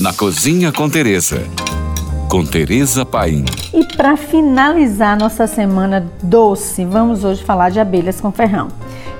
Na Cozinha com Tereza. Com Tereza Paim. E para finalizar nossa semana doce, vamos hoje falar de abelhas com ferrão.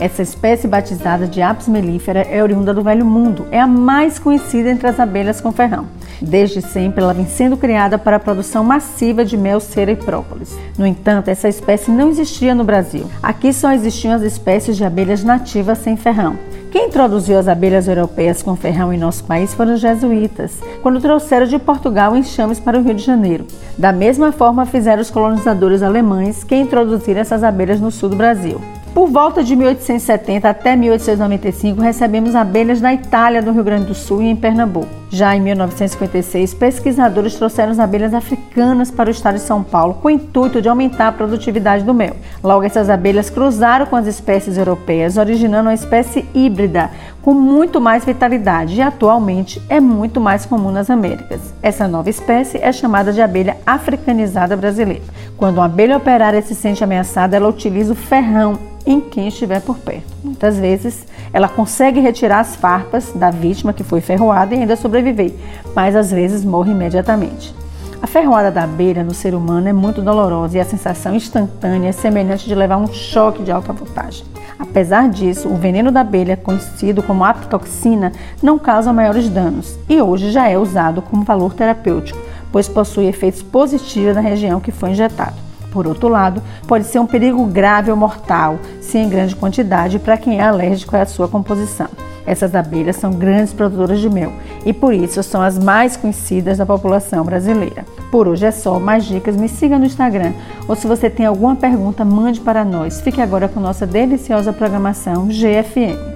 Essa espécie batizada de Apis mellifera é oriunda do Velho Mundo, é a mais conhecida entre as abelhas com ferrão. Desde sempre, ela vem sendo criada para a produção massiva de mel, cera e própolis. No entanto, essa espécie não existia no Brasil. Aqui só existiam as espécies de abelhas nativas sem ferrão. Quem introduziu as abelhas europeias com ferrão em nosso país foram os jesuítas, quando trouxeram de Portugal enxames para o Rio de Janeiro. Da mesma forma fizeram os colonizadores alemães que introduziram essas abelhas no sul do Brasil. Por volta de 1870 até 1895, recebemos abelhas da Itália, do Rio Grande do Sul e em Pernambuco. Já em 1956, pesquisadores trouxeram as abelhas africanas para o estado de São Paulo com o intuito de aumentar a produtividade do mel. Logo, essas abelhas cruzaram com as espécies europeias, originando uma espécie híbrida com muito mais vitalidade e atualmente é muito mais comum nas Américas. Essa nova espécie é chamada de abelha africanizada brasileira. Quando uma abelha operária se sente ameaçada, ela utiliza o ferrão em quem estiver por perto. Muitas vezes ela consegue retirar as farpas da vítima que foi ferroada e ainda sobreviver, mas às vezes morre imediatamente. A ferroada da abelha no ser humano é muito dolorosa e a sensação instantânea é semelhante de levar um choque de alta voltagem. Apesar disso, o veneno da abelha, conhecido como apitoxina, não causa maiores danos e hoje já é usado como valor terapêutico, pois possui efeitos positivos na região que foi injetado. Por outro lado, pode ser um perigo grave ou mortal, se em grande quantidade, para quem é alérgico à sua composição. Essas abelhas são grandes produtoras de mel e por isso são as mais conhecidas da população brasileira. Por hoje é só, mais dicas me siga no Instagram ou se você tem alguma pergunta, mande para nós. Fique agora com nossa deliciosa programação GFM.